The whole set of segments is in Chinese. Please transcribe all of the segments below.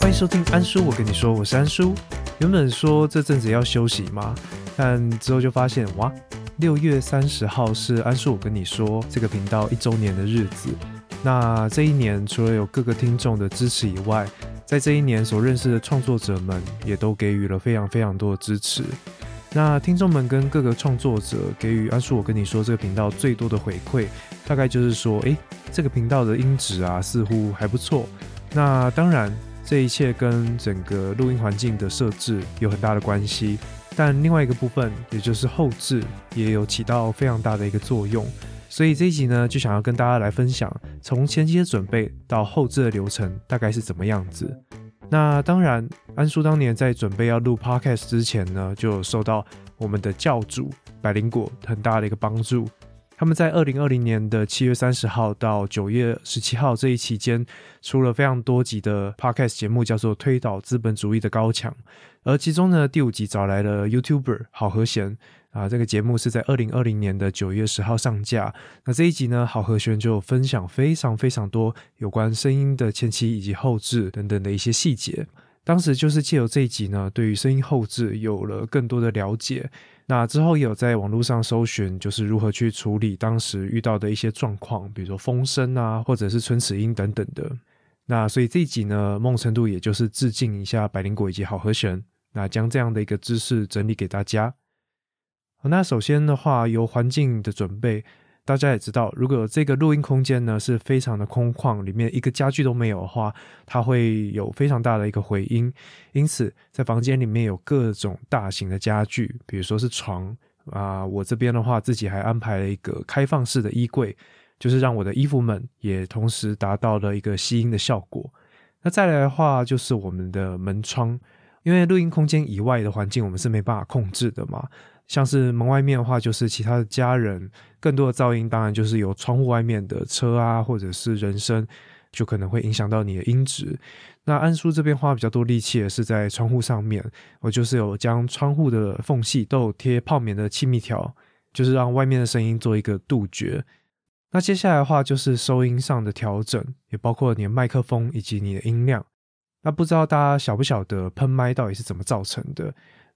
欢迎收听安叔，我跟你说，我是安叔。原本说这阵子要休息嘛，但之后就发现，哇，六月三十号是安叔我跟你说这个频道一周年的日子。那这一年除了有各个听众的支持以外，在这一年所认识的创作者们也都给予了非常非常多的支持。那听众们跟各个创作者给予安叔我跟你说这个频道最多的回馈，大概就是说，诶，这个频道的音质啊似乎还不错。那当然，这一切跟整个录音环境的设置有很大的关系，但另外一个部分，也就是后置，也有起到非常大的一个作用。所以这一集呢，就想要跟大家来分享，从前期的准备到后置的流程大概是怎么样子。那当然，安叔当年在准备要录 podcast 之前呢，就受到我们的教主百灵果很大的一个帮助。他们在二零二零年的七月三十号到九月十七号这一期间，出了非常多集的 podcast 节目，叫做《推倒资本主义的高墙》。而其中呢，第五集找来了 YouTuber 好和弦。啊，这个节目是在二零二零年的九月十号上架。那这一集呢，郝和弦就分享非常非常多有关声音的前期以及后置等等的一些细节。当时就是借由这一集呢，对于声音后置有了更多的了解。那之后也有在网络上搜寻，就是如何去处理当时遇到的一些状况，比如说风声啊，或者是唇齿音等等的。那所以这一集呢，梦成度也就是致敬一下百灵果以及好和弦，那将这样的一个知识整理给大家。那首先的话，由环境的准备，大家也知道，如果这个录音空间呢是非常的空旷，里面一个家具都没有的话，它会有非常大的一个回音。因此，在房间里面有各种大型的家具，比如说是床啊，我这边的话自己还安排了一个开放式的衣柜，就是让我的衣服们也同时达到了一个吸音的效果。那再来的话，就是我们的门窗，因为录音空间以外的环境我们是没办法控制的嘛。像是门外面的话，就是其他的家人，更多的噪音当然就是有窗户外面的车啊，或者是人声，就可能会影响到你的音质。那安叔这边花比较多力气的是在窗户上面，我就是有将窗户的缝隙都有贴泡棉的气密条，就是让外面的声音做一个杜绝。那接下来的话就是收音上的调整，也包括你的麦克风以及你的音量。那不知道大家晓不晓得喷麦到底是怎么造成的？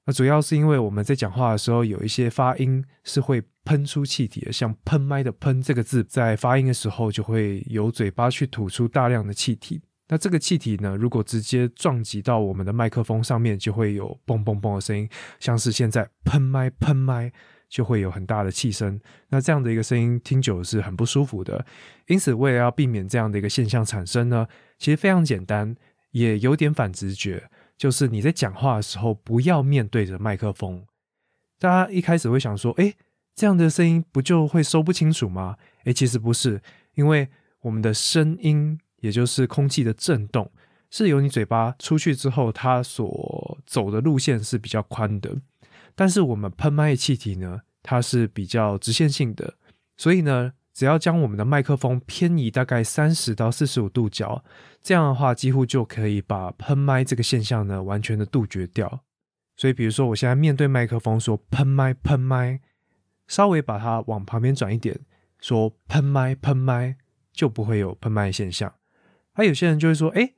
那主要是因为我们在讲话的时候，有一些发音是会喷出气体的，像“喷麦”的“喷”这个字，在发音的时候就会由嘴巴去吐出大量的气体。那这个气体呢，如果直接撞击到我们的麦克风上面，就会有“嘣嘣嘣”的声音，像是现在“喷麦”“喷麦”就会有很大的气声。那这样的一个声音听久是很不舒服的。因此，为了要避免这样的一个现象产生呢，其实非常简单，也有点反直觉。就是你在讲话的时候，不要面对着麦克风。大家一开始会想说：“哎，这样的声音不就会收不清楚吗？”哎，其实不是，因为我们的声音，也就是空气的震动，是由你嘴巴出去之后，它所走的路线是比较宽的。但是我们喷麦气体呢，它是比较直线性的，所以呢。只要将我们的麦克风偏移大概三十到四十五度角，这样的话几乎就可以把喷麦这个现象呢完全的杜绝掉。所以，比如说我现在面对麦克风说喷麦喷麦，稍微把它往旁边转一点，说喷麦喷麦，就不会有喷麦现象。那有些人就会说，哎，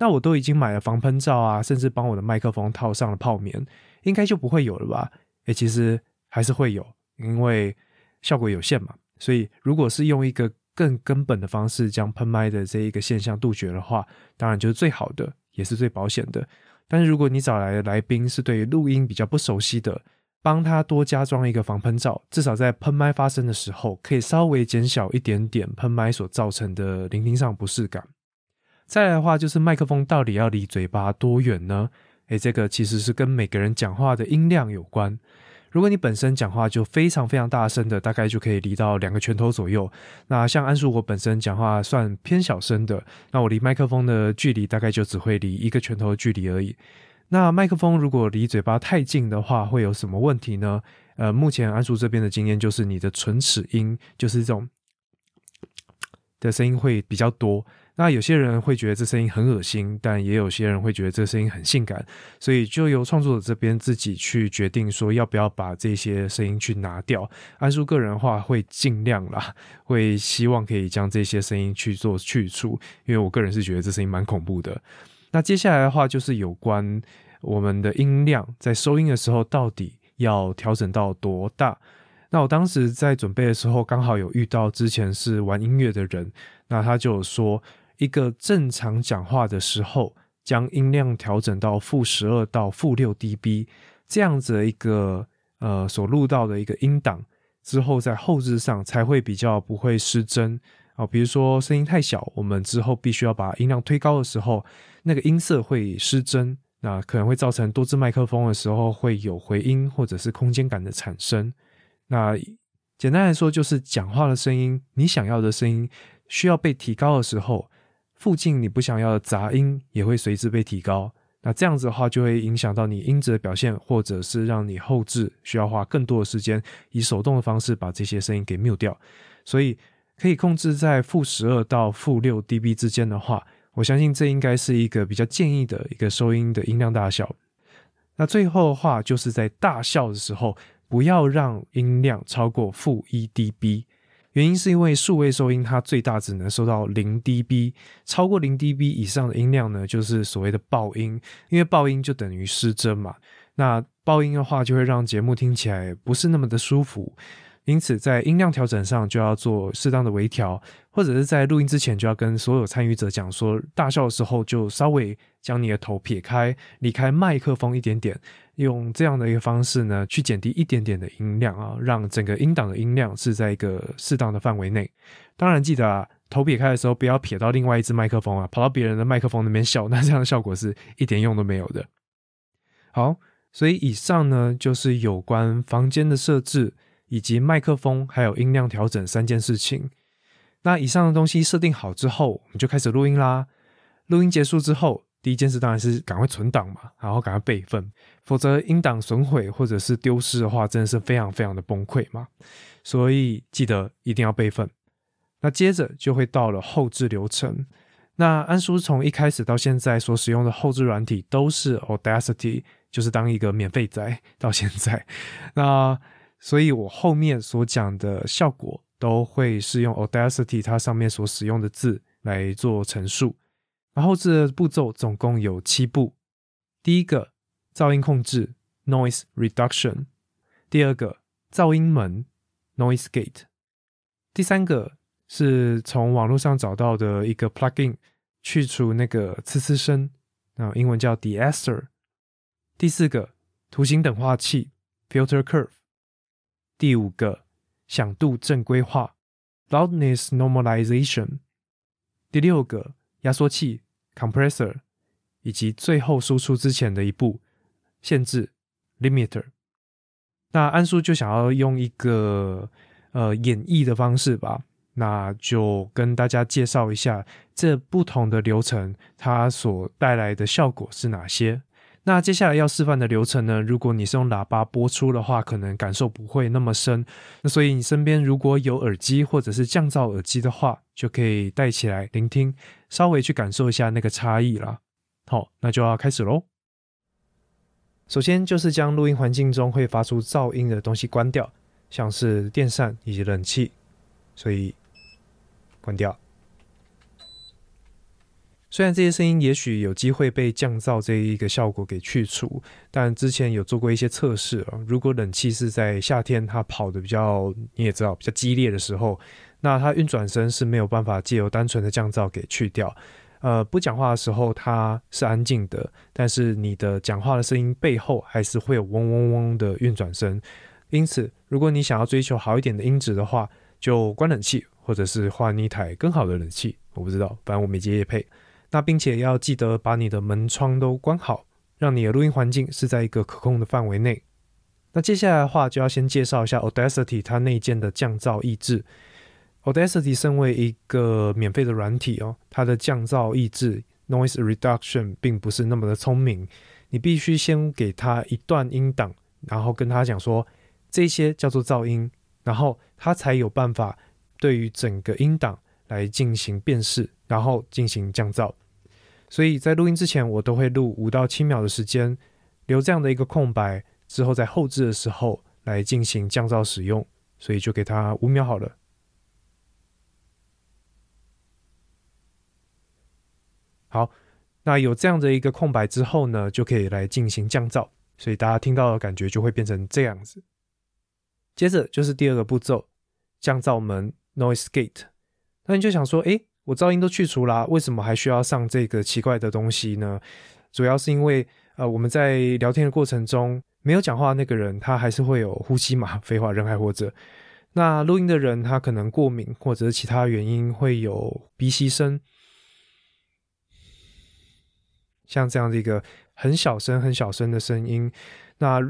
那我都已经买了防喷罩啊，甚至帮我的麦克风套上了泡棉，应该就不会有了吧？哎，其实还是会有，因为效果有限嘛。所以，如果是用一个更根本的方式将喷麦的这一个现象杜绝的话，当然就是最好的，也是最保险的。但是，如果你找来的来宾是对录音比较不熟悉的，帮他多加装一个防喷罩，至少在喷麦发生的时候，可以稍微减小一点点喷麦所造成的聆听上不适感。再来的话，就是麦克风到底要离嘴巴多远呢？诶，这个其实是跟每个人讲话的音量有关。如果你本身讲话就非常非常大声的，大概就可以离到两个拳头左右。那像安叔我本身讲话算偏小声的，那我离麦克风的距离大概就只会离一个拳头的距离而已。那麦克风如果离嘴巴太近的话，会有什么问题呢？呃，目前安叔这边的经验就是你的唇齿音就是这种的声音会比较多。那有些人会觉得这声音很恶心，但也有些人会觉得这声音很性感，所以就由创作者这边自己去决定说要不要把这些声音去拿掉。安叔个人的话会尽量啦，会希望可以将这些声音去做去除，因为我个人是觉得这声音蛮恐怖的。那接下来的话就是有关我们的音量在收音的时候到底要调整到多大。那我当时在准备的时候，刚好有遇到之前是玩音乐的人，那他就说。一个正常讲话的时候，将音量调整到负十二到负六 dB，这样子一个呃所录到的一个音档之后，在后置上才会比较不会失真啊。比如说声音太小，我们之后必须要把音量推高的时候，那个音色会失真，那可能会造成多支麦克风的时候会有回音或者是空间感的产生。那简单来说，就是讲话的声音，你想要的声音需要被提高的时候。附近你不想要的杂音也会随之被提高，那这样子的话就会影响到你音质的表现，或者是让你后置需要花更多的时间，以手动的方式把这些声音给 mute 掉。所以可以控制在负十二到负六 dB 之间的话，我相信这应该是一个比较建议的一个收音的音量大小。那最后的话就是在大笑的时候，不要让音量超过负一 dB。原因是因为数位收音它最大只能收到零 dB，超过零 dB 以上的音量呢，就是所谓的爆音。因为爆音就等于失真嘛，那爆音的话就会让节目听起来不是那么的舒服。因此，在音量调整上就要做适当的微调，或者是在录音之前就要跟所有参与者讲说，大笑的时候就稍微将你的头撇开，离开麦克风一点点，用这样的一个方式呢，去减低一点点的音量啊，让整个音档的音量是在一个适当的范围内。当然，记得啊，头撇开的时候不要撇到另外一只麦克风啊，跑到别人的麦克风那边笑，那这样的效果是一点用都没有的。好，所以以上呢就是有关房间的设置。以及麦克风还有音量调整三件事情。那以上的东西设定好之后，我们就开始录音啦。录音结束之后，第一件事当然是赶快存档嘛，然后赶快备份，否则音档损毁或者是丢失的话，真的是非常非常的崩溃嘛。所以记得一定要备份。那接着就会到了后置流程。那安叔从一开始到现在所使用的后置软体都是 Audacity，就是当一个免费仔到现在。那所以我后面所讲的效果都会是用 Audacity 它上面所使用的字来做陈述。然后这步骤总共有七步：第一个，噪音控制 （Noise Reduction）；第二个，噪音门 （Noise Gate）；第三个是从网络上找到的一个 plugin，去除那个呲呲声，那，英文叫 de-esser；第四个，图形等化器 （Filter Curve）。第五个响度正规化 （loudness normalization），第六个压缩器 （compressor），以及最后输出之前的一步限制 （limiter）。那安叔就想要用一个呃演绎的方式吧，那就跟大家介绍一下这不同的流程它所带来的效果是哪些。那接下来要示范的流程呢？如果你是用喇叭播出的话，可能感受不会那么深。那所以你身边如果有耳机或者是降噪耳机的话，就可以戴起来聆听，稍微去感受一下那个差异啦。好，那就要开始喽。首先就是将录音环境中会发出噪音的东西关掉，像是电扇以及冷气，所以关掉。虽然这些声音也许有机会被降噪这一个效果给去除，但之前有做过一些测试啊。如果冷气是在夏天它跑的比较，你也知道比较激烈的时候，那它运转声是没有办法借由单纯的降噪给去掉。呃，不讲话的时候它是安静的，但是你的讲话的声音背后还是会有嗡嗡嗡的运转声。因此，如果你想要追求好一点的音质的话，就关冷气，或者是换一台更好的冷气。我不知道，反正我没接夜配。那并且要记得把你的门窗都关好，让你的录音环境是在一个可控的范围内。那接下来的话就要先介绍一下 Audacity 它内建的降噪抑制。Audacity 身为一个免费的软体哦，它的降噪抑制 Noise Reduction 并不是那么的聪明。你必须先给它一段音档，然后跟它讲说这些叫做噪音，然后它才有办法对于整个音档来进行辨识。然后进行降噪。所以在录音之前，我都会录五到七秒的时间，留这样的一个空白，之后在后置的时候来进行降噪使用。所以就给它五秒好了。好，那有这样的一个空白之后呢，就可以来进行降噪。所以大家听到的感觉就会变成这样子。接着就是第二个步骤，降噪门 （noise gate）。那你就想说，哎，我噪音都去除了，为什么还需要上这个奇怪的东西呢？主要是因为，呃，我们在聊天的过程中，没有讲话那个人，他还是会有呼吸嘛，废话，人还活着。那录音的人，他可能过敏或者是其他原因，会有鼻息声，像这样的一个很小声、很小声的声音。那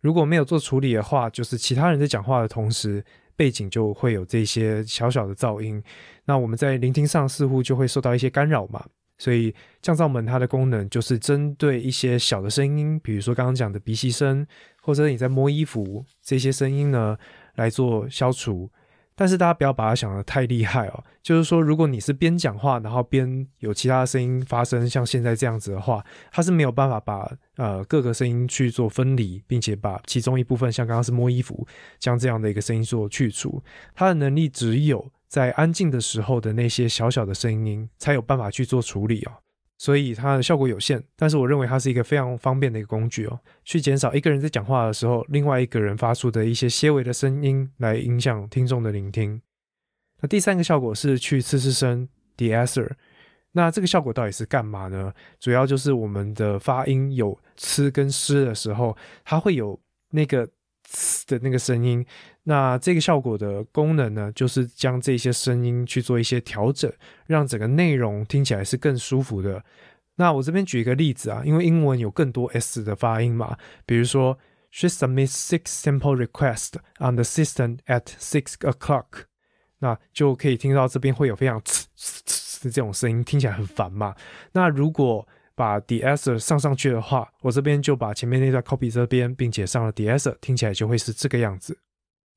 如果没有做处理的话，就是其他人在讲话的同时，背景就会有这些小小的噪音。那我们在聆听上似乎就会受到一些干扰嘛。所以降噪门它的功能就是针对一些小的声音，比如说刚刚讲的鼻息声，或者你在摸衣服这些声音呢，来做消除。但是大家不要把它想的太厉害哦，就是说，如果你是边讲话，然后边有其他声音发生，像现在这样子的话，它是没有办法把呃各个声音去做分离，并且把其中一部分，像刚刚是摸衣服，将这样的一个声音做去除，它的能力只有在安静的时候的那些小小的声音才有办法去做处理哦。所以它的效果有限，但是我认为它是一个非常方便的一个工具哦，去减少一个人在讲话的时候，另外一个人发出的一些些微的声音，来影响听众的聆听。那第三个效果是去呲呲声 （de-esser）。那这个效果到底是干嘛呢？主要就是我们的发音有呲跟湿的时候，它会有那个。的那个声音，那这个效果的功能呢，就是将这些声音去做一些调整，让整个内容听起来是更舒服的。那我这边举一个例子啊，因为英文有更多 s 的发音嘛，比如说 she submits six sample requests on the system at six o'clock，那就可以听到这边会有非常呲呲呲的这种声音，听起来很烦嘛。那如果把 DSR 上上去的话，我这边就把前面那段 copy 这边，并且上了 DSR 听起来就会是这个样子。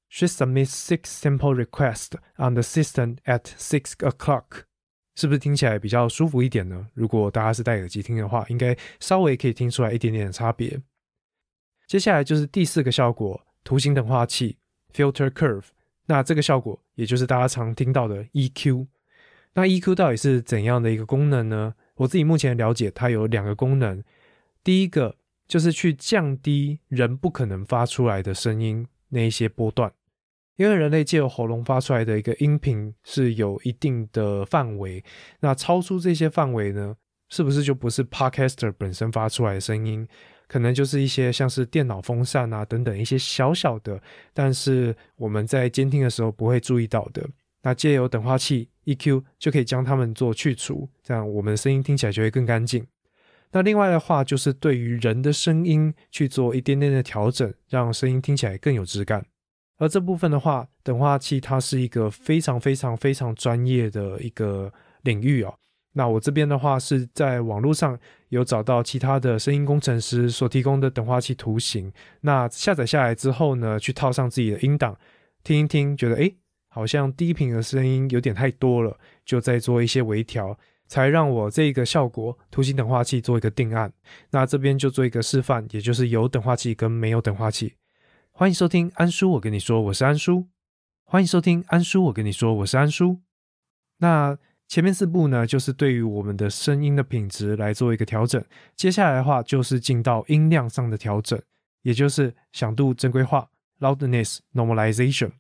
She submits six sample requests on the system at six o'clock，是不是听起来比较舒服一点呢？如果大家是戴耳机听的话，应该稍微可以听出来一点点的差别。接下来就是第四个效果，图形等化器 filter curve。那这个效果也就是大家常听到的 EQ。那 EQ 到底是怎样的一个功能呢？我自己目前了解，它有两个功能。第一个就是去降低人不可能发出来的声音那一些波段，因为人类借由喉咙发出来的一个音频是有一定的范围，那超出这些范围呢，是不是就不是 Podcaster 本身发出来的声音？可能就是一些像是电脑风扇啊等等一些小小的，但是我们在监听的时候不会注意到的。那借由等化器 EQ 就可以将它们做去除，这样我们的声音听起来就会更干净。那另外的话，就是对于人的声音去做一点点的调整，让声音听起来更有质感。而这部分的话，等化器它是一个非常非常非常专业的一个领域哦。那我这边的话是在网络上有找到其他的声音工程师所提供的等化器图形，那下载下来之后呢，去套上自己的音档听一听，觉得诶。好像低频的声音有点太多了，就再做一些微调，才让我这个效果图形等化器做一个定案。那这边就做一个示范，也就是有等化器跟没有等化器。欢迎收听安叔，我跟你说，我是安叔。欢迎收听安叔，我跟你说，我是安叔。那前面四步呢，就是对于我们的声音的品质来做一个调整。接下来的话，就是进到音量上的调整，也就是响度正规化 （loudness normalization）。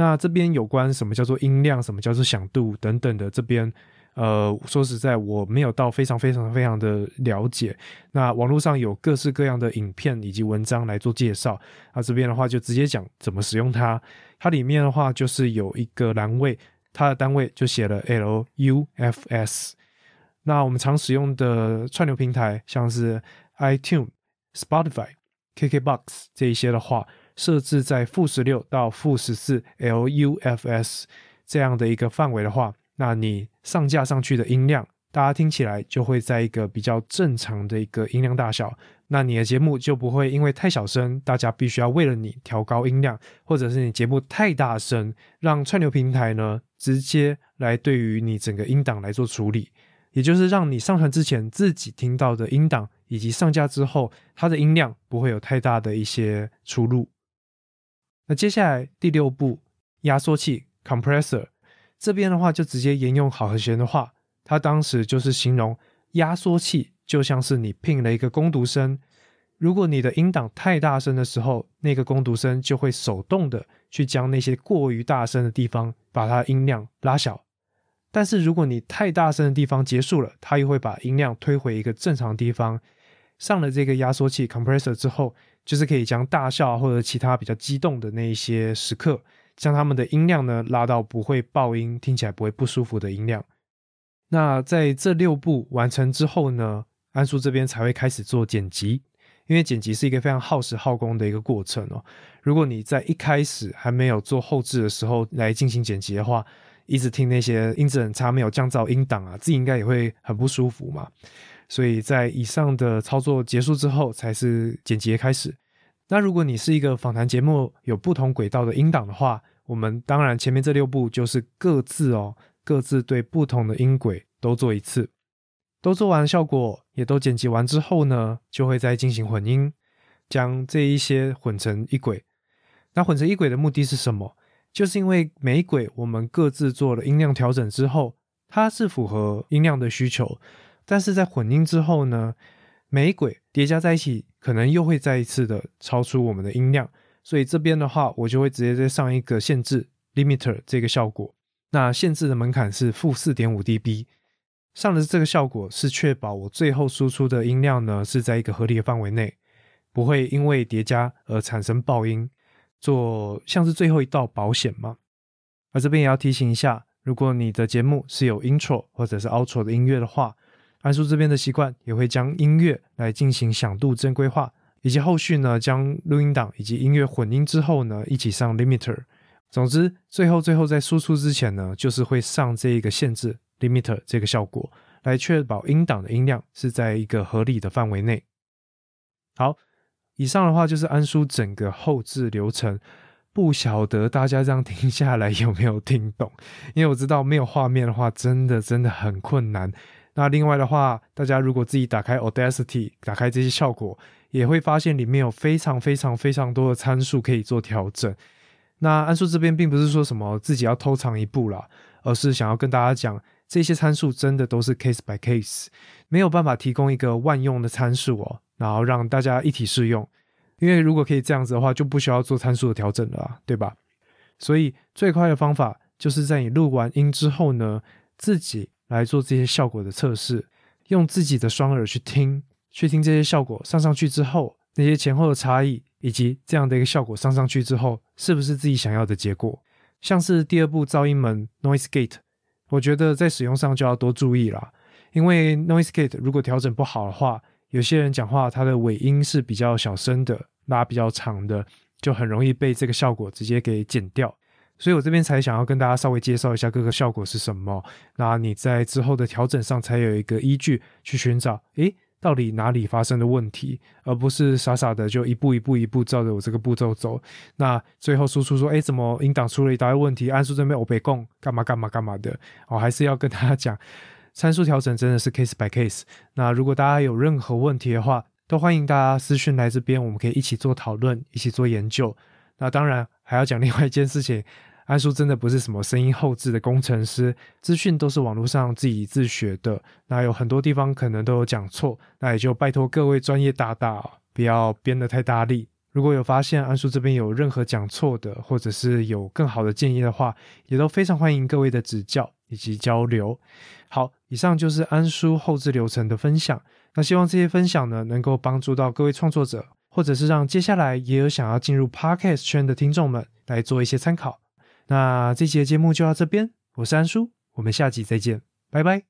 那这边有关什么叫做音量，什么叫做响度等等的，这边，呃，说实在，我没有到非常非常非常的了解。那网络上有各式各样的影片以及文章来做介绍。那这边的话就直接讲怎么使用它。它里面的话就是有一个栏位，它的单位就写了 LUFS。那我们常使用的串流平台，像是 iTune、Spotify、KKBox 这一些的话。设置在负十六到负十四 LUFS 这样的一个范围的话，那你上架上去的音量大家听起来就会在一个比较正常的一个音量大小。那你的节目就不会因为太小声，大家必须要为了你调高音量，或者是你节目太大声，让串流平台呢直接来对于你整个音档来做处理，也就是让你上传之前自己听到的音档，以及上架之后它的音量不会有太大的一些出入。那接下来第六步，压缩器 （compressor） 这边的话就直接沿用好和弦的话，它当时就是形容压缩器。就像是你聘了一个攻读生，如果你的音档太大声的时候，那个攻读生就会手动的去将那些过于大声的地方把它音量拉小。但是如果你太大声的地方结束了，它又会把音量推回一个正常地方。上了这个压缩器 compressor 之后，就是可以将大笑或者其他比较激动的那一些时刻，将他们的音量呢拉到不会爆音、听起来不会不舒服的音量。那在这六步完成之后呢？安叔这边才会开始做剪辑，因为剪辑是一个非常耗时耗工的一个过程哦。如果你在一开始还没有做后置的时候来进行剪辑的话，一直听那些音质很差、没有降噪音档啊，自己应该也会很不舒服嘛。所以在以上的操作结束之后，才是剪辑开始。那如果你是一个访谈节目，有不同轨道的音档的话，我们当然前面这六步就是各自哦，各自对不同的音轨都做一次。都做完效果，也都剪辑完之后呢，就会再进行混音，将这一些混成一轨。那混成一轨的目的是什么？就是因为每一轨我们各自做了音量调整之后，它是符合音量的需求，但是在混音之后呢，每轨叠加在一起，可能又会再一次的超出我们的音量。所以这边的话，我就会直接再上一个限制 limiter 这个效果。那限制的门槛是负四点五 dB。上的这个效果是确保我最后输出的音量呢是在一个合理的范围内，不会因为叠加而产生爆音，做像是最后一道保险嘛。而这边也要提醒一下，如果你的节目是有 intro 或者是 outro 的音乐的话，安叔这边的习惯也会将音乐来进行响度正规化，以及后续呢将录音档以及音乐混音之后呢一起上 limiter。总之，最后最后在输出之前呢，就是会上这一个限制。limiter 这个效果来确保音档的音量是在一个合理的范围内。好，以上的话就是安叔整个后置流程，不晓得大家这样听下来有没有听懂？因为我知道没有画面的话，真的真的很困难。那另外的话，大家如果自己打开 Audacity，打开这些效果，也会发现里面有非常非常非常多的参数可以做调整。那安叔这边并不是说什么自己要偷藏一步啦，而是想要跟大家讲。这些参数真的都是 case by case，没有办法提供一个万用的参数哦，然后让大家一体适用。因为如果可以这样子的话，就不需要做参数的调整了，对吧？所以最快的方法就是在你录完音之后呢，自己来做这些效果的测试，用自己的双耳去听，去听这些效果上上去之后，那些前后的差异，以及这样的一个效果上上去之后，是不是自己想要的结果？像是第二步噪音门 noise gate。我觉得在使用上就要多注意啦，因为 noise gate 如果调整不好的话，有些人讲话他的尾音是比较小声的，拉比较长的，就很容易被这个效果直接给剪掉。所以我这边才想要跟大家稍微介绍一下各个效果是什么，那你在之后的调整上才有一个依据去寻找，诶。到底哪里发生的问题，而不是傻傻的就一步一步一步照着我这个步骤走。那最后输出说，哎，怎么音档出了一大堆问题？按数这边我被供干嘛干嘛干嘛的？我还是要跟大家讲，参数调整真的是 case by case。那如果大家有任何问题的话，都欢迎大家私讯来这边，我们可以一起做讨论，一起做研究。那当然还要讲另外一件事情。安叔真的不是什么声音后置的工程师，资讯都是网络上自己自学的。那有很多地方可能都有讲错，那也就拜托各位专业大大不要编得太大力。如果有发现安叔这边有任何讲错的，或者是有更好的建议的话，也都非常欢迎各位的指教以及交流。好，以上就是安叔后置流程的分享。那希望这些分享呢，能够帮助到各位创作者，或者是让接下来也有想要进入 Podcast 圈的听众们来做一些参考。那这期的节目就到这边，我是安叔，我们下集再见，拜拜。